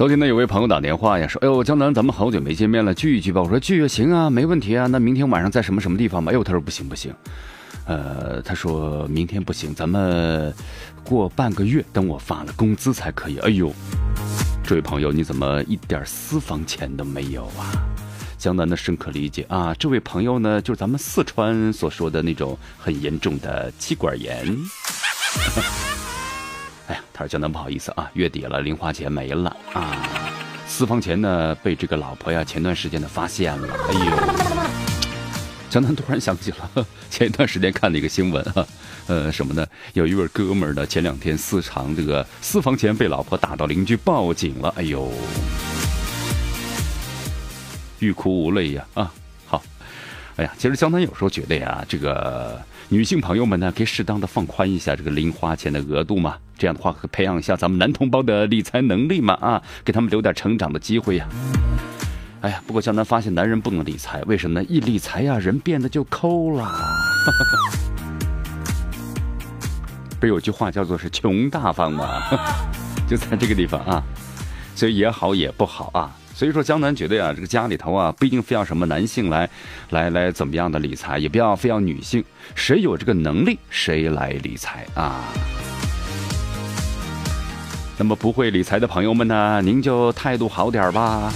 昨天呢，有位朋友打电话呀，说：“哎呦，江南，咱们好久没见面了，聚一聚吧。”我说：“聚也行啊，没问题啊。那明天晚上在什么什么地方吧？”哎呦，他说：“不行不行，呃，他说明天不行，咱们过半个月，等我发了工资才可以。”哎呦，这位朋友，你怎么一点私房钱都没有啊？江南的深刻理解啊，这位朋友呢，就是咱们四川所说的那种很严重的气管炎。哎呀，他说江南不好意思啊，月底了，零花钱没了啊，私房钱呢被这个老婆呀前段时间呢发现了，哎呦，江南突然想起了 前一段时间看的一个新闻啊，呃什么呢？有一位哥们儿呢前两天私藏这个私房钱被老婆打到邻居报警了，哎呦，欲哭无泪呀。啊，好，哎呀，其实江南有时候觉得呀，这个。女性朋友们呢，可以适当的放宽一下这个零花钱的额度嘛，这样的话可培养一下咱们男同胞的理财能力嘛，啊，给他们留点成长的机会呀。哎呀，不过江南发现男人不能理财，为什么呢？一理财呀，人变得就抠了。不是有句话叫做是穷大方吗？就在这个地方啊，所以也好也不好啊。所以说，江南觉得呀，这个家里头啊，不一定非要什么男性来，来来怎么样的理财，也不要非要女性，谁有这个能力，谁来理财啊。那么不会理财的朋友们呢，您就态度好点吧。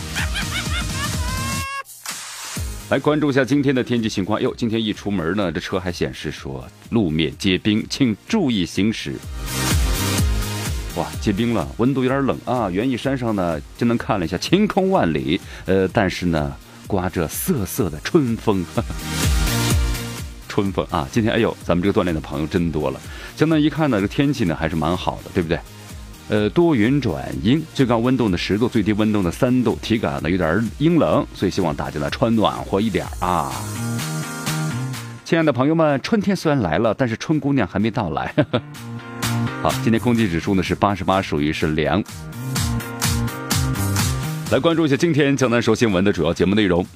来关注一下今天的天气情况。哟，今天一出门呢，这车还显示说路面结冰，请注意行驶。哇，结冰了，温度有点冷啊！园艺山上呢，就能看了一下晴空万里，呃，但是呢，刮着瑟瑟的春风。春风啊！今天哎呦，咱们这个锻炼的朋友真多了。江南一看呢，这天气呢还是蛮好的，对不对？呃，多云转阴，最高温度呢十度，最低温度呢三度，体感呢有点阴冷，所以希望大家呢穿暖和一点啊。亲爱的朋友们，春天虽然来了，但是春姑娘还没到来。好，今天空气指数呢是八十八，属于是凉。来关注一下今天江南说新闻的主要节目内容。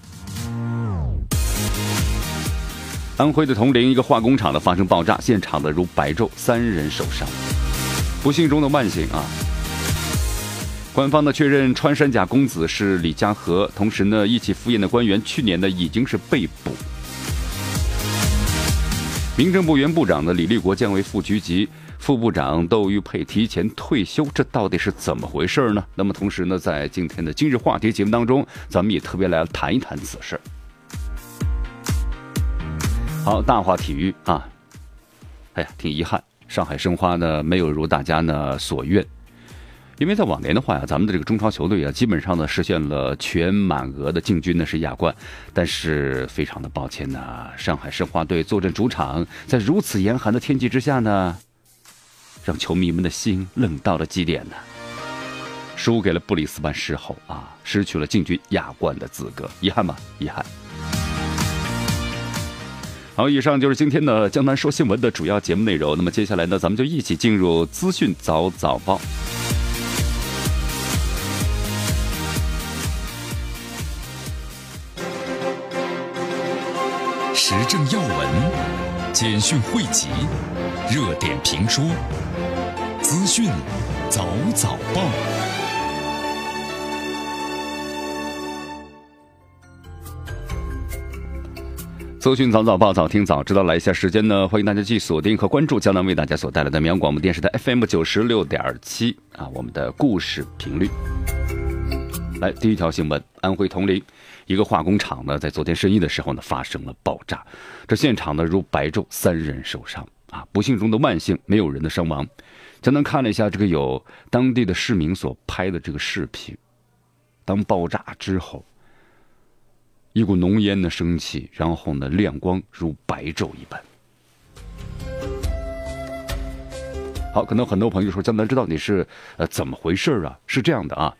安徽的铜陵一个化工厂的发生爆炸，现场的如白昼，三人受伤，不幸中的万幸啊！官方的确认，穿山甲公子是李家和，同时呢，一起赴宴的官员去年呢已经是被捕。民政部原部长的李立国将为副局级。副部长窦玉佩提前退休，这到底是怎么回事呢？那么同时呢，在今天的今日话题节目当中，咱们也特别来谈一谈此事。好，大话体育啊，哎呀，挺遗憾，上海申花呢没有如大家呢所愿，因为在往年的话呀，咱们的这个中超球队啊，基本上呢实现了全满额的进军呢是亚冠，但是非常的抱歉呢，上海申花队坐镇主场，在如此严寒的天气之下呢。让球迷们的心冷到了极点呢，输给了布里斯班狮吼啊，失去了进军亚冠的资格，遗憾吗？遗憾。好，以上就是今天的江南说新闻的主要节目内容。那么接下来呢，咱们就一起进入资讯早早报，时政要闻、简讯汇集、热点评说。资讯早早报，资讯早早报，早听早知道。来一下时间呢？欢迎大家继续锁定和关注江南为大家所带来的绵阳广播电视台 FM 九十六点七啊，我们的故事频率。来，第一条新闻：安徽铜陵一个化工厂呢，在昨天深夜的时候呢，发生了爆炸，这现场呢如白昼，三人受伤啊，不幸中的万幸，没有人的伤亡。江南看了一下这个有当地的市民所拍的这个视频，当爆炸之后，一股浓烟呢升起，然后呢亮光如白昼一般。好，可能很多朋友说江南知道你是呃怎么回事啊？是这样的啊，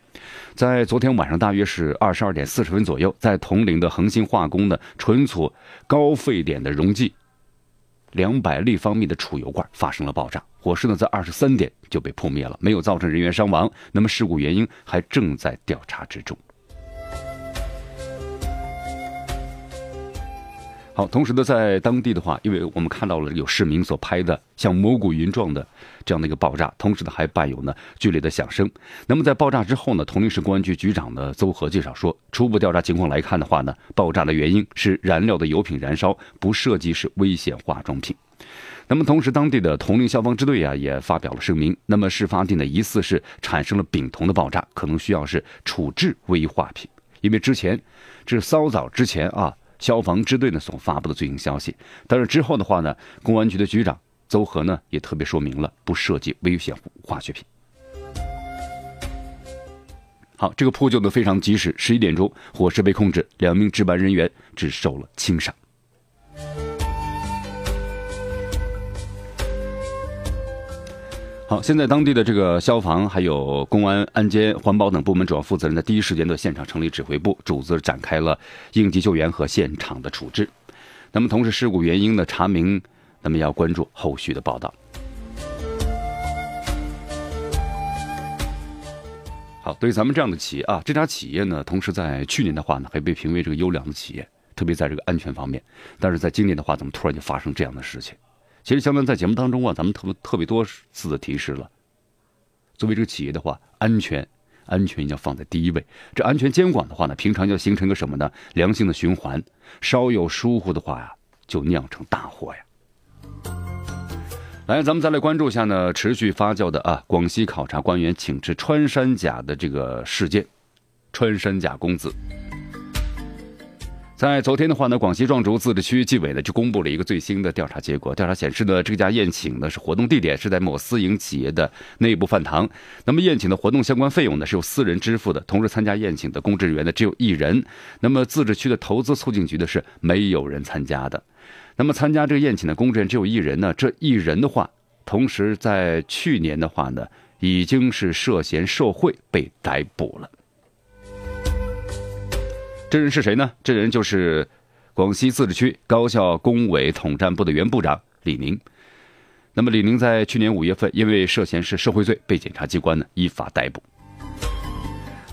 在昨天晚上大约是二十二点四十分左右，在铜陵的恒星化工的存储高沸点的溶剂两百立方米的储油罐发生了爆炸，火势呢在二十三点就被扑灭了，没有造成人员伤亡。那么事故原因还正在调查之中。好，同时呢，在当地的话，因为我们看到了有市民所拍的像蘑菇云状的这样的一个爆炸，同时呢还伴有呢剧烈的响声。那么在爆炸之后呢，铜陵市公安局局长呢邹和介绍说，初步调查情况来看的话呢，爆炸的原因是燃料的油品燃烧，不涉及是危险化妆品。那么同时，当地的铜陵消防支队啊也发表了声明，那么事发地呢疑似是产生了丙酮的爆炸，可能需要是处置危化品，因为之前这是稍早之前啊。消防支队呢所发布的最新消息，但是之后的话呢，公安局的局长邹和呢也特别说明了，不涉及危险化学品。好，这个扑救的非常及时，十一点钟火势被控制，两名值班人员只受了轻伤。好，现在当地的这个消防、还有公安、安监、环保等部门主要负责人在第一时间的现场成立指挥部，组织展开了应急救援和现场的处置。那么，同时事故原因的查明，那么要关注后续的报道。好，对于咱们这样的企业啊，这家企业呢，同时在去年的话呢，还被评为这个优良的企业，特别在这个安全方面。但是在今年的话，怎么突然就发生这样的事情？其实，相当在节目当中啊，咱们特别特别多次的提示了。作为这个企业的话，安全，安全一定要放在第一位。这安全监管的话呢，平常要形成一个什么呢？良性的循环。稍有疏忽的话呀，就酿成大祸呀。来，咱们再来关注一下呢，持续发酵的啊，广西考察官员请吃穿山甲的这个事件，穿山甲公子。在昨天的话呢，广西壮族自治区纪委呢就公布了一个最新的调查结果。调查显示呢，这家宴请呢是活动地点是在某私营企业的内部饭堂。那么宴请的活动相关费用呢是由私人支付的，同时参加宴请的公职人员呢只有一人。那么自治区的投资促进局的是没有人参加的。那么参加这个宴请的公职人员只有一人呢，这一人的话，同时在去年的话呢，已经是涉嫌受贿被逮捕了。这人是谁呢？这人就是广西自治区高校工委统战部的原部长李宁。那么李宁在去年五月份因为涉嫌是受贿罪，被检察机关呢依法逮捕。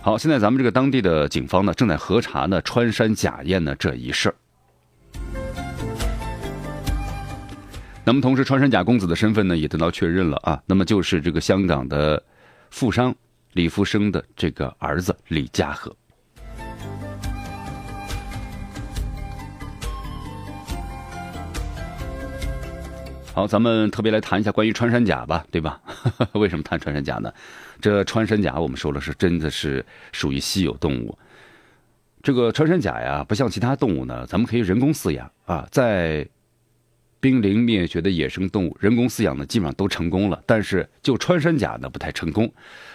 好，现在咱们这个当地的警方呢正在核查呢穿山甲宴呢这一事儿。那么同时，穿山甲公子的身份呢也得到确认了啊，那么就是这个香港的富商李福生的这个儿子李家和。好，咱们特别来谈一下关于穿山甲吧，对吧？为什么谈穿山甲呢？这穿山甲我们说了是真的是属于稀有动物。这个穿山甲呀，不像其他动物呢，咱们可以人工饲养啊。在濒临灭绝的野生动物，人工饲养呢基本上都成功了，但是就穿山甲呢不太成功，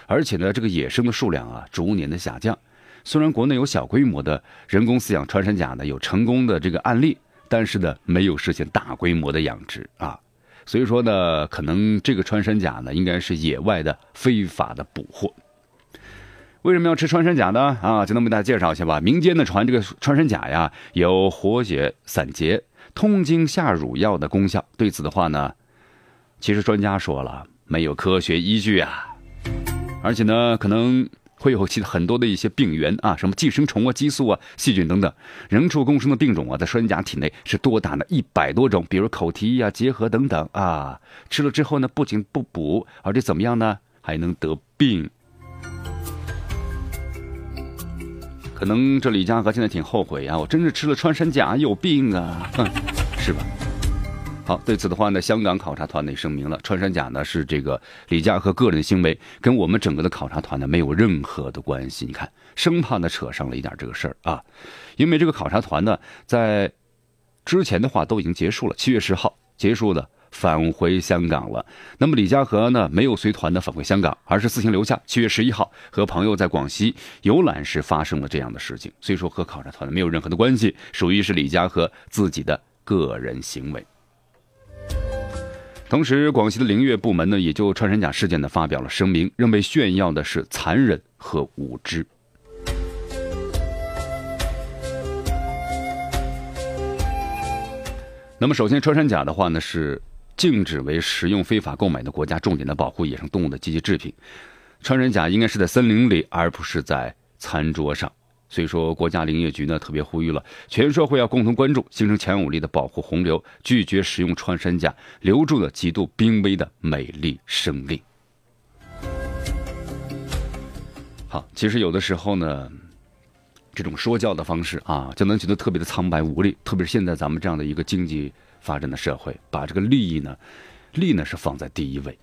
而且呢这个野生的数量啊逐年的下降。虽然国内有小规模的人工饲养穿山甲呢有成功的这个案例，但是呢没有实现大规模的养殖啊。所以说呢，可能这个穿山甲呢，应该是野外的非法的捕获。为什么要吃穿山甲呢？啊，简单为大家介绍一下吧。民间的传这个穿山甲呀，有活血散结、通经下乳药的功效。对此的话呢，其实专家说了，没有科学依据啊，而且呢，可能。会有其很多的一些病原啊，什么寄生虫啊、激素啊、细菌等等，人畜共生的病种啊，在穿山甲体内是多达呢一百多种，比如口蹄疫啊、结核等等啊。吃了之后呢，不仅不补，而且怎么样呢？还能得病。可能这李嘉禾现在挺后悔啊，我真是吃了穿山甲有病啊，哼是吧？好，对此的话呢，香港考察团呢声明了，穿山甲呢是这个李家和个人行为，跟我们整个的考察团呢没有任何的关系。你看，生怕呢扯上了一点这个事儿啊，因为这个考察团呢在之前的话都已经结束了，七月十号结束的返回香港了。那么李家和呢没有随团的返回香港，而是自行留下。七月十一号和朋友在广西游览时发生了这样的事情，所以说和考察团没有任何的关系，属于是李家和自己的个人行为。同时，广西的林业部门呢，也就穿山甲事件呢发表了声明，认为炫耀的是残忍和无知。那么，首先，穿山甲的话呢是禁止为食用非法购买的国家重点的保护野生动物的积极制品。穿山甲应该是在森林里，而不是在餐桌上。所以说，国家林业局呢特别呼吁了全社会要共同关注，形成强有力的保护洪流，拒绝使用穿山甲，留住了极度濒危的美丽生命。好，其实有的时候呢，这种说教的方式啊，就能觉得特别的苍白无力。特别是现在咱们这样的一个经济发展的社会，把这个利益呢，利呢是放在第一位。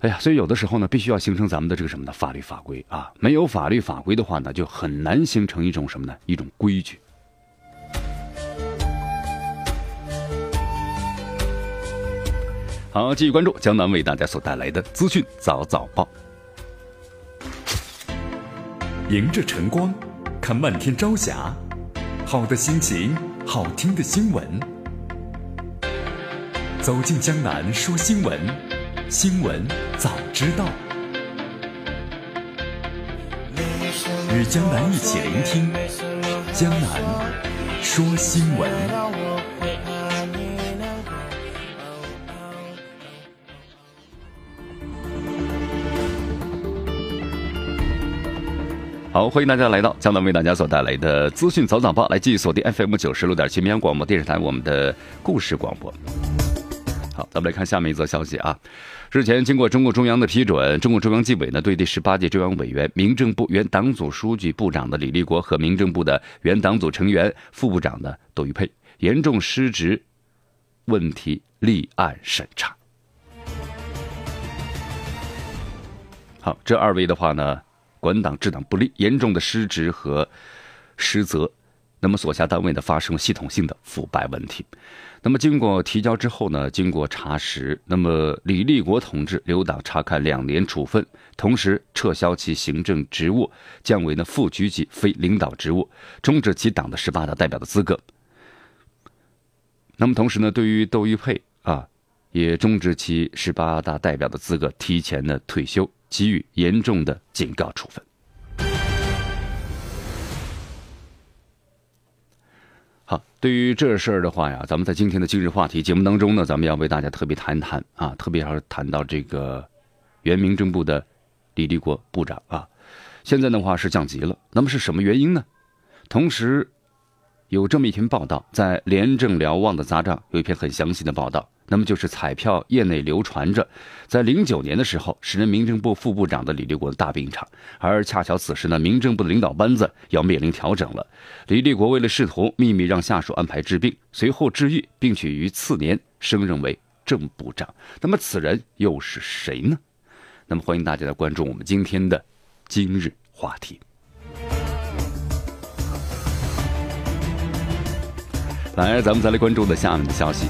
哎呀，所以有的时候呢，必须要形成咱们的这个什么呢？法律法规啊，没有法律法规的话呢，就很难形成一种什么呢？一种规矩。好，继续关注江南为大家所带来的资讯早早报。迎着晨光，看漫天朝霞，好的心情，好听的新闻，走进江南说新闻。新闻早知道，与江南一起聆听江南说新闻。好，欢迎大家来到江南为大家所带来的资讯早早报，来继续锁定 FM 九十六点七绵阳广播电视台我们的故事广播。好，咱们来看下面一则消息啊。日前，经过中共中央的批准，中共中央纪委呢对第十八届中央委员、民政部原党组书记、部长的李立国和民政部的原党组成员、副部长的窦玉佩严重失职问题立案审查。好，这二位的话呢，管党治党不力，严重的失职和失责，那么所辖单位呢发生了系统性的腐败问题。那么经过提交之后呢，经过查实，那么李立国同志留党察看两年处分，同时撤销其行政职务，降为呢副局级非领导职务，终止其党的十八大代表的资格。那么同时呢，对于窦玉佩啊，也终止其十八大代表的资格，提前的退休，给予严重的警告处分。好，对于这事儿的话呀，咱们在今天的今日话题节目当中呢，咱们要为大家特别谈谈啊，特别要谈到这个原民政部的李立国部长啊，现在的话是降级了，那么是什么原因呢？同时，有这么一篇报道，在《廉政瞭望》的杂志有一篇很详细的报道。那么就是彩票业内流传着，在零九年的时候，时任民政部副部长的李立国大病一场，而恰巧此时呢，民政部的领导班子要面临调整了。李立国为了试图秘密让下属安排治病，随后治愈，并且于次年升任为正部长。那么此人又是谁呢？那么欢迎大家来关注我们今天的今日话题。来，咱们再来关注的下面的消息。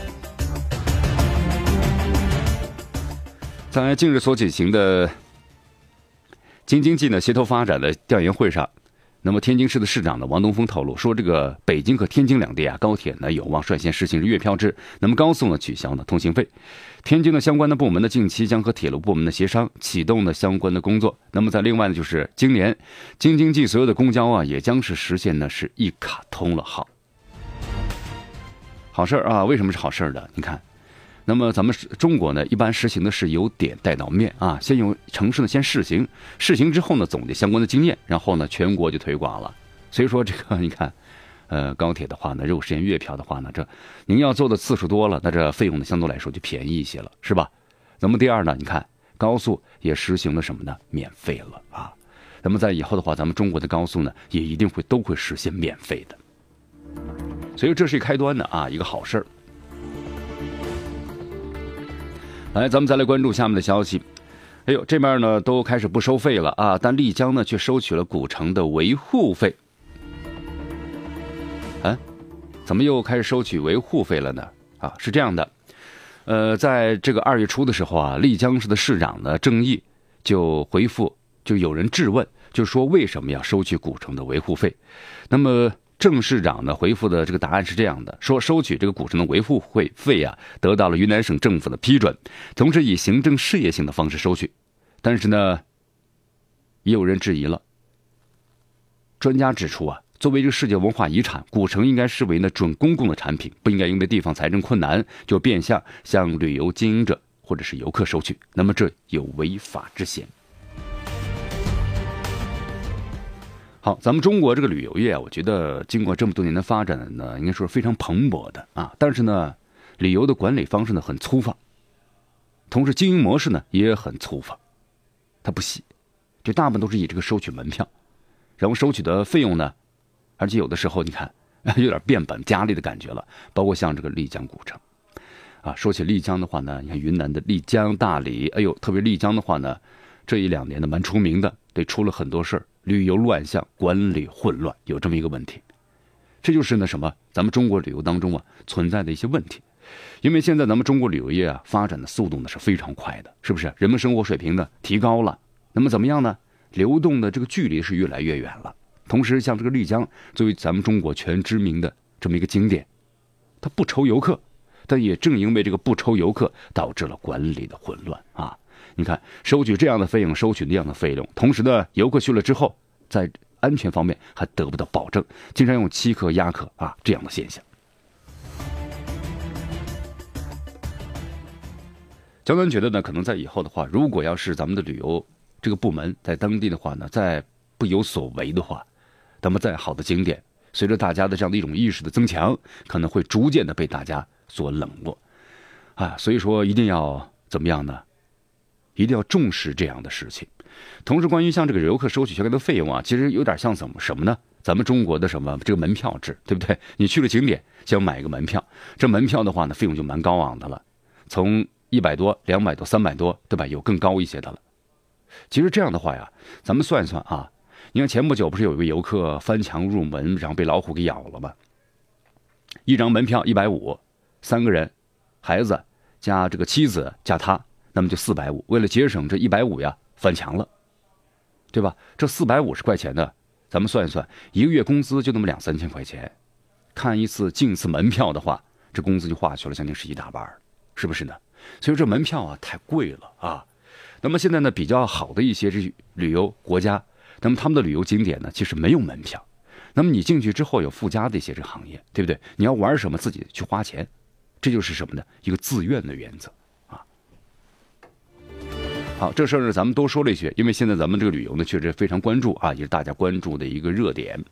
在近日所举行的京津冀呢协同发展的调研会上，那么天津市的市长呢王东峰透露说，这个北京和天津两地啊高铁呢有望率先实行月票制，那么高速呢取消呢通行费。天津的相关的部门呢近期将和铁路部门的协商启动呢相关的工作。那么在另外呢就是今年京津冀所有的公交啊也将是实现呢是一卡通了。好，好事儿啊！为什么是好事儿的？你看。那么咱们中国呢，一般实行的是由点带到面啊，先用城市呢先试行，试行之后呢总结相关的经验，然后呢全国就推广了。所以说这个你看，呃高铁的话呢，如果实现月票的话呢，这您要做的次数多了，那这费用呢相对来说就便宜一些了，是吧？那么第二呢，你看高速也实行了什么呢？免费了啊。那么在以后的话，咱们中国的高速呢也一定会都会实现免费的。所以这是一开端的啊，一个好事儿。来，咱们再来关注下面的消息。哎呦，这边呢都开始不收费了啊，但丽江呢却收取了古城的维护费。啊，怎么又开始收取维护费了呢？啊，是这样的，呃，在这个二月初的时候啊，丽江市的市长呢郑毅就回复，就有人质问，就说为什么要收取古城的维护费？那么郑市长呢回复的这个答案是这样的：说收取这个古城的维护会费啊，得到了云南省政府的批准，同时以行政事业性的方式收取。但是呢，也有人质疑了。专家指出啊，作为这个世界文化遗产，古城应该视为呢准公共的产品，不应该因为地方财政困难就变相向旅游经营者或者是游客收取，那么这有违法之嫌。好，咱们中国这个旅游业啊，我觉得经过这么多年的发展呢，应该说是非常蓬勃的啊。但是呢，旅游的管理方式呢很粗放，同时经营模式呢也很粗放，它不细，就大部分都是以这个收取门票，然后收取的费用呢，而且有的时候你看 有点变本加厉的感觉了。包括像这个丽江古城，啊，说起丽江的话呢，你看云南的丽江、大理，哎呦，特别丽江的话呢，这一两年呢蛮出名的，对，出了很多事儿。旅游乱象、管理混乱，有这么一个问题，这就是那什么，咱们中国旅游当中啊存在的一些问题。因为现在咱们中国旅游业啊发展的速度呢是非常快的，是不是？人们生活水平呢提高了，那么怎么样呢？流动的这个距离是越来越远了。同时，像这个丽江作为咱们中国全知名的这么一个景点，它不愁游客，但也正因为这个不愁游客，导致了管理的混乱啊。你看，收取这样的费用，收取那样的费用，同时呢，游客去了之后，在安全方面还得不到保证，经常用欺客压客啊这样的现象。江南觉得呢，可能在以后的话，如果要是咱们的旅游这个部门在当地的话呢，再不有所为的话，那么再好的景点，随着大家的这样的一种意识的增强，可能会逐渐的被大家所冷落，啊，所以说一定要怎么样呢？一定要重视这样的事情。同时，关于像这个游客收取相关的费用啊，其实有点像怎么什么呢？咱们中国的什么这个门票制，对不对？你去了景点，想买一个门票。这门票的话呢，费用就蛮高昂的了，从一百多、两百多、三百多，对吧？有更高一些的了。其实这样的话呀，咱们算一算啊，你看前不久不是有一个游客翻墙入门，然后被老虎给咬了吗？一张门票一百五，三个人，孩子加这个妻子加他。那么就四百五，为了节省这一百五呀，翻墙了，对吧？这四百五十块钱呢，咱们算一算，一个月工资就那么两三千块钱，看一次进一次门票的话，这工资就花去了将近是一大半是不是呢？所以这门票啊太贵了啊。那么现在呢，比较好的一些这旅游国家，那么他们的旅游景点呢，其实没有门票。那么你进去之后有附加的一些这行业，对不对？你要玩什么自己去花钱，这就是什么呢？一个自愿的原则。好，这事儿呢，咱们多说了一些，因为现在咱们这个旅游呢，确实非常关注啊，也是大家关注的一个热点。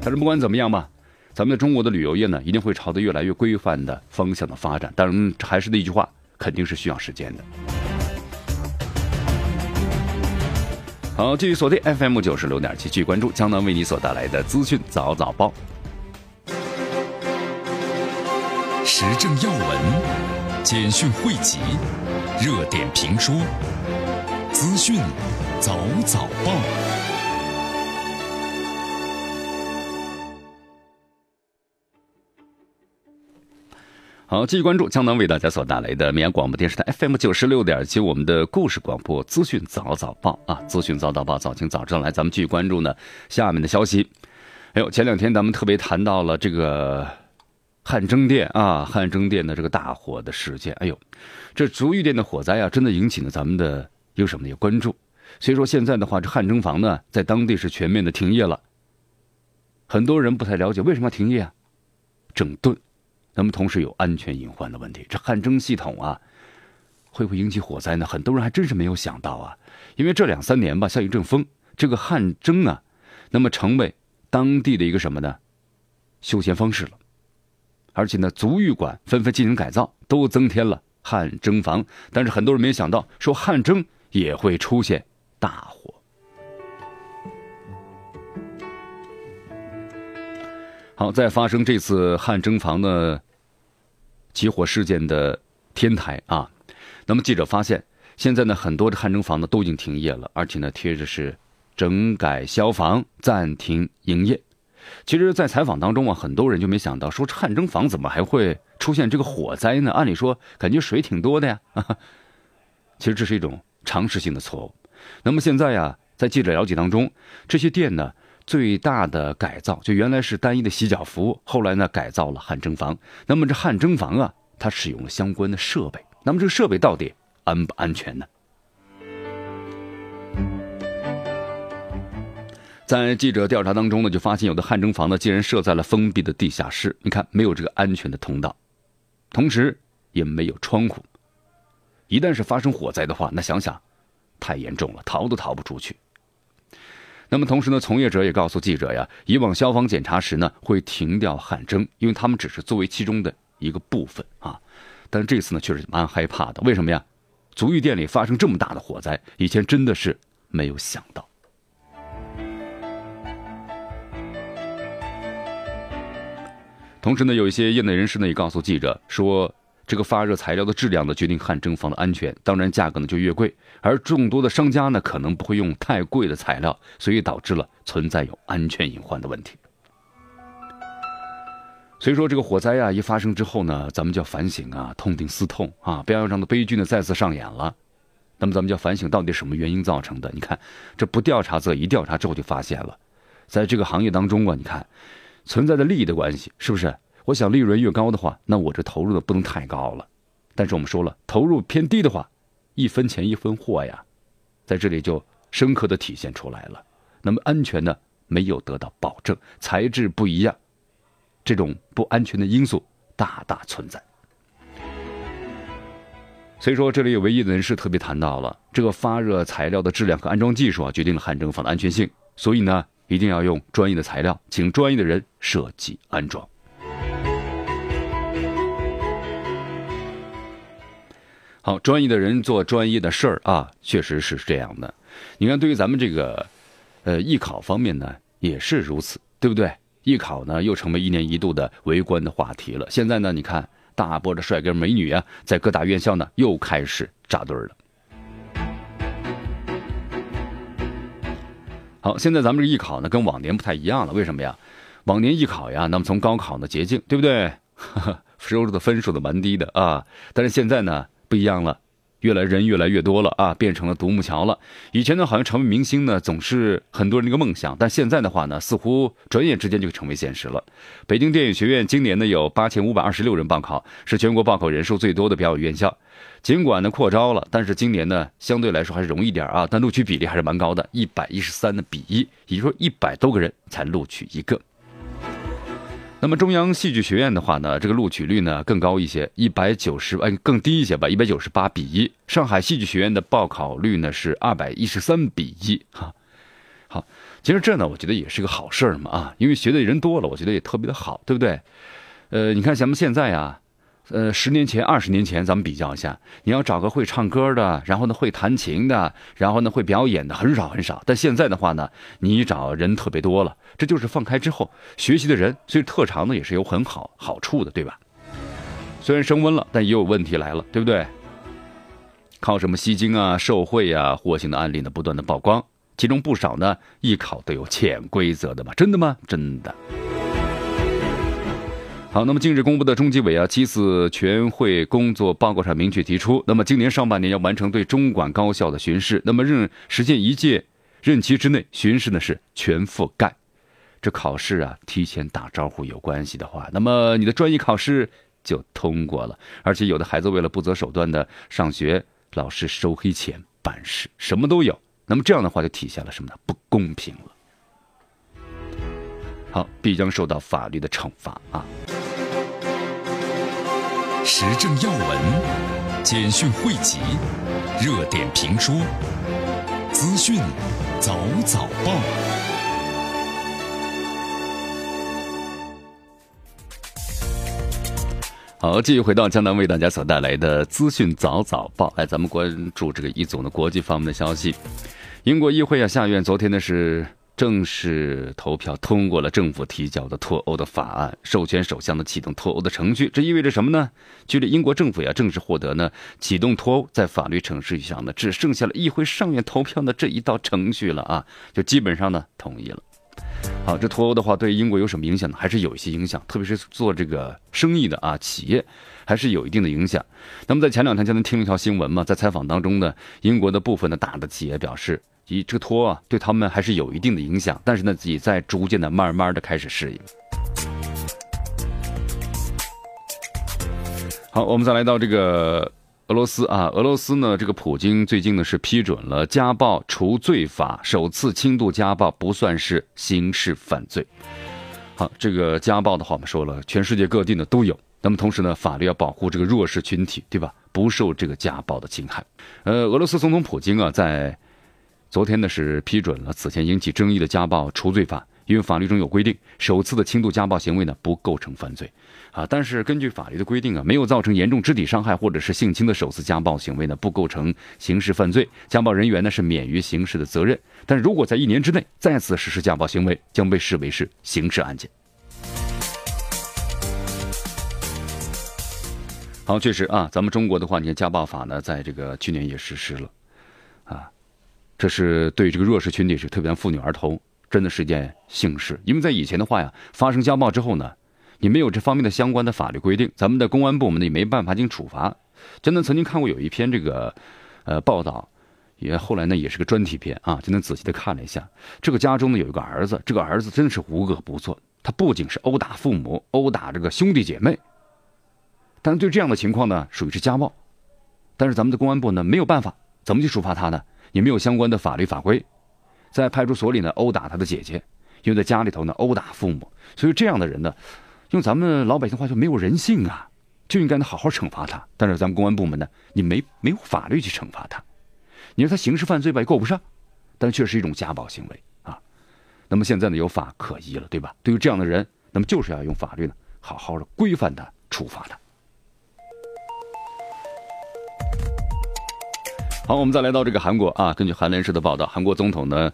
但是不管怎么样吧，咱们的中国的旅游业呢，一定会朝着越来越规范的方向的发展。当然，还是那句话，肯定是需要时间的。好，继续锁定 FM 九十六点七，继续关注江南为你所带来的资讯早早报，时政要闻，简讯汇集。热点评书，资讯早早报。好，继续关注江南为大家所带来的绵阳广播电视台 FM 九十六点七，我们的故事广播资讯早早报啊，资讯早早报，早清早知道。来，咱们继续关注呢下面的消息。哎呦，前两天咱们特别谈到了这个汉蒸店啊，汉蒸店的这个大火的事件。哎呦。这足浴店的火灾啊，真的引起了咱们的有什么的关注。所以说现在的话，这汗蒸房呢，在当地是全面的停业了。很多人不太了解为什么要停业啊？整顿，那么同时有安全隐患的问题。这汗蒸系统啊，会不会引起火灾呢？很多人还真是没有想到啊。因为这两三年吧，像一阵风，这个汗蒸啊，那么成为当地的一个什么呢？休闲方式了。而且呢，足浴馆纷纷进行改造，都增添了。汗蒸房，但是很多人没想到，说汗蒸也会出现大火。好，在发生这次汗蒸房的起火事件的天台啊，那么记者发现，现在呢很多的汗蒸房呢都已经停业了，而且呢贴着是整改消防暂停营业。其实，在采访当中啊，很多人就没想到，说汗蒸房怎么还会出现这个火灾呢？按理说，感觉水挺多的呀。其实这是一种常识性的错误。那么现在呀，在记者了解当中，这些店呢最大的改造，就原来是单一的洗脚服务，后来呢改造了汗蒸房。那么这汗蒸房啊，它使用了相关的设备。那么这个设备到底安不安全呢？在记者调查当中呢，就发现有的汗蒸房呢，竟然设在了封闭的地下室。你看，没有这个安全的通道，同时也没有窗户。一旦是发生火灾的话，那想想，太严重了，逃都逃不出去。那么同时呢，从业者也告诉记者呀，以往消防检查时呢，会停掉汗蒸，因为他们只是作为其中的一个部分啊。但这次呢，确实蛮害怕的。为什么呀？足浴店里发生这么大的火灾，以前真的是没有想到。同时呢，有一些业内人士呢也告诉记者说，这个发热材料的质量呢决定汗蒸房的安全，当然价格呢就越贵。而众多的商家呢可能不会用太贵的材料，所以导致了存在有安全隐患的问题。所以说这个火灾啊一发生之后呢，咱们就要反省啊，痛定思痛啊，不要让的悲剧呢再次上演了。那么咱们就要反省到底什么原因造成的？你看，这不调查则一调查之后就发现了，在这个行业当中啊，你看。存在的利益的关系，是不是？我想利润越高的话，那我这投入的不能太高了。但是我们说了，投入偏低的话，一分钱一分货呀，在这里就深刻的体现出来了。那么安全呢，没有得到保证，材质不一样，这种不安全的因素大大存在。所以说，这里有位业内人士特别谈到了，这个发热材料的质量和安装技术啊，决定了汗蒸房的安全性。所以呢。一定要用专业的材料，请专业的人设计安装。好，专业的人做专业的事儿啊，确实是这样的。你看，对于咱们这个，呃，艺考方面呢，也是如此，对不对？艺考呢，又成为一年一度的围观的话题了。现在呢，你看，大波的帅哥美女啊，在各大院校呢，又开始扎堆了。好，现在咱们这艺考呢，跟往年不太一样了。为什么呀？往年艺考呀，那么从高考呢捷径，对不对？收入的分数都蛮低的啊。但是现在呢不一样了，越来人越来越多了啊，变成了独木桥了。以前呢，好像成为明星呢，总是很多人的一个梦想。但现在的话呢，似乎转眼之间就成为现实了。北京电影学院今年呢有八千五百二十六人报考，是全国报考人数最多的表演院校。尽管呢扩招了，但是今年呢相对来说还是容易点啊，但录取比例还是蛮高的，一百一十三的比一，也就是说一百多个人才录取一个。那么中央戏剧学院的话呢，这个录取率呢更高一些，一百九十哎更低一些吧，一百九十八比一。上海戏剧学院的报考率呢是二百一十三比一哈。好，其实这呢我觉得也是个好事儿嘛啊，因为学的人多了，我觉得也特别的好，对不对？呃，你看咱们现在呀。呃，十年前、二十年前，咱们比较一下，你要找个会唱歌的，然后呢会弹琴的，然后呢会表演的，很少很少。但现在的话呢，你找人特别多了，这就是放开之后学习的人，所以特长呢也是有很好好处的，对吧？虽然升温了，但也有问题来了，对不对？靠什么吸金啊、受贿啊，获刑的案例呢不断的曝光，其中不少呢艺考都有潜规则的嘛，真的吗？真的。好，那么近日公布的中纪委啊七次全会工作报告上明确提出，那么今年上半年要完成对中管高校的巡视，那么任实现一届任期之内巡视呢是全覆盖。这考试啊提前打招呼有关系的话，那么你的专业考试就通过了。而且有的孩子为了不择手段的上学，老师收黑钱办事，什么都有。那么这样的话就体现了什么呢？不公平了。好，必将受到法律的惩罚啊。时政要闻、简讯汇集、热点评说、资讯早早报。好，继续回到江南为大家所带来的资讯早早报。来，咱们关注这个一组的国际方面的消息。英国议会啊，下院昨天呢是。正式投票通过了政府提交的脱欧的法案，授权首相呢启动脱欧的程序。这意味着什么呢？距离英国政府呀正式获得呢启动脱欧，在法律程序上呢只剩下了议会上院投票的这一道程序了啊，就基本上呢同意了。好，这脱欧的话对英国有什么影响呢？还是有一些影响，特别是做这个生意的啊企业还是有一定的影响。那么在前两天，就能听了一条新闻嘛，在采访当中呢，英国的部分的大的企业表示。以这个拖啊，对他们还是有一定的影响，但是呢，也在逐渐的、慢慢的开始适应。好，我们再来到这个俄罗斯啊，俄罗斯呢，这个普京最近呢是批准了家暴除罪法，首次轻度家暴不算是刑事犯罪。好，这个家暴的话，我们说了，全世界各地呢都有。那么同时呢，法律要保护这个弱势群体，对吧？不受这个家暴的侵害。呃，俄罗斯总统普京啊，在昨天呢是批准了此前引起争议的家暴除罪法，因为法律中有规定，首次的轻度家暴行为呢不构成犯罪啊。但是根据法律的规定啊，没有造成严重肢体伤害或者是性侵的首次家暴行为呢不构成刑事犯罪，家暴人员呢是免于刑事的责任。但如果在一年之内再次实施家暴行为，将被视为是刑事案件。好，确实啊，咱们中国的话，你看家暴法呢，在这个去年也实施了，啊，这是对这个弱势群体是特别妇女儿童，真的是件幸事。因为在以前的话呀，发生家暴之后呢，你没有这方面的相关的法律规定，咱们的公安部门呢也没办法进行处罚。真的曾经看过有一篇这个呃报道，也后来呢也是个专题片啊，真的仔细的看了一下。这个家中呢有一个儿子，这个儿子真的是无恶不作，他不仅是殴打父母，殴打这个兄弟姐妹。但是对这样的情况呢，属于是家暴，但是咱们的公安部呢没有办法，怎么去处罚他呢？也没有相关的法律法规，在派出所里呢殴打他的姐姐，又在家里头呢殴打父母，所以这样的人呢，用咱们老百姓话就没有人性啊，就应该呢好好惩罚他。但是咱们公安部门呢，你没没有法律去惩罚他，你说他刑事犯罪吧也够不上，但确实是一种家暴行为啊。那么现在呢有法可依了，对吧？对于这样的人，那么就是要用法律呢好好的规范他，处罚他。好，我们再来到这个韩国啊。根据韩联社的报道，韩国总统呢，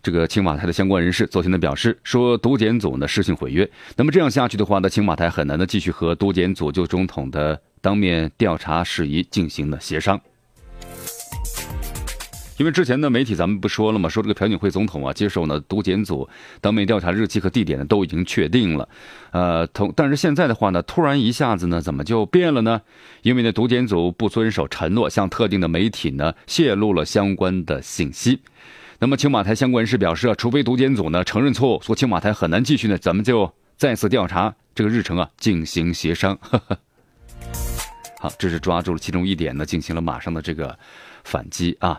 这个青瓦台的相关人士昨天呢表示说，独检组呢失信毁约。那么这样下去的话呢，青瓦台很难的继续和独检组就总统的当面调查事宜进行了协商。因为之前的媒体咱们不说了吗？说这个朴槿惠总统啊，接受呢毒检组当面调查日期和地点呢都已经确定了，呃，同但是现在的话呢，突然一下子呢，怎么就变了呢？因为呢毒检组不遵守承诺，向特定的媒体呢泄露了相关的信息。那么青瓦台相关人士表示啊，除非毒检组呢承认错误，说青瓦台很难继续呢，咱们就再次调查这个日程啊进行协商。好，这是抓住了其中一点呢，进行了马上的这个反击啊。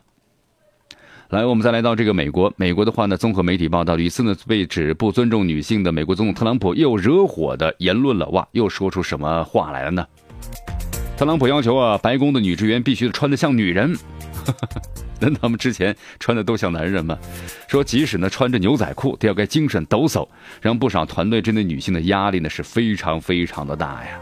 来，我们再来到这个美国。美国的话呢，综合媒体报道，屡次呢被指不尊重女性的美国总统特朗普又惹火的言论了。哇，又说出什么话来了呢？特朗普要求啊，白宫的女职员必须穿得像女人。那他们之前穿的都像男人吗？说即使呢穿着牛仔裤，都要该精神抖擞，让不少团队针对女性的压力呢是非常非常的大呀。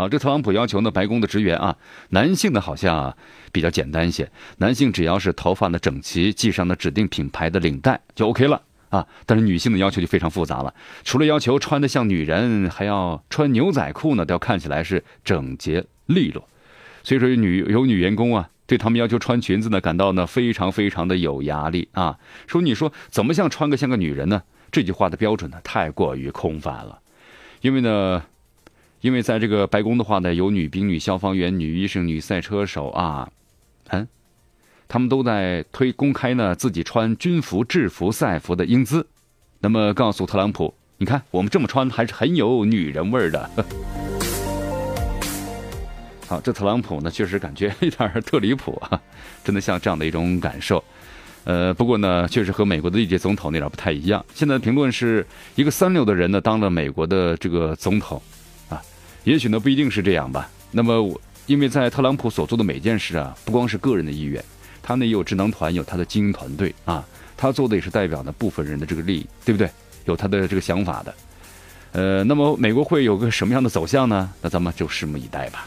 好，这特朗普要求呢，白宫的职员啊，男性的好像比较简单一些，男性只要是头发呢整齐，系上呢指定品牌的领带就 OK 了啊。但是女性的要求就非常复杂了，除了要求穿的像女人，还要穿牛仔裤呢，都要看起来是整洁利落。所以说，女有女员工啊，对他们要求穿裙子呢，感到呢非常非常的有压力啊。说你说怎么像穿个像个女人呢？这句话的标准呢太过于空泛了，因为呢。因为在这个白宫的话呢，有女兵、女消防员、女医生、女赛车手啊，嗯，他们都在推公开呢自己穿军服、制服、赛服的英姿，那么告诉特朗普，你看我们这么穿还是很有女人味儿的。好，这特朗普呢确实感觉有点特离谱啊，真的像这样的一种感受。呃，不过呢，确实和美国的历届总统那点不太一样。现在评论是一个三流的人呢当了美国的这个总统。也许呢不一定是这样吧。那么我因为在特朗普所做的每件事啊，不光是个人的意愿，他呢也有智囊团，有他的精英团队啊，他做的也是代表呢部分人的这个利益，对不对？有他的这个想法的。呃，那么美国会有个什么样的走向呢？那咱们就拭目以待吧。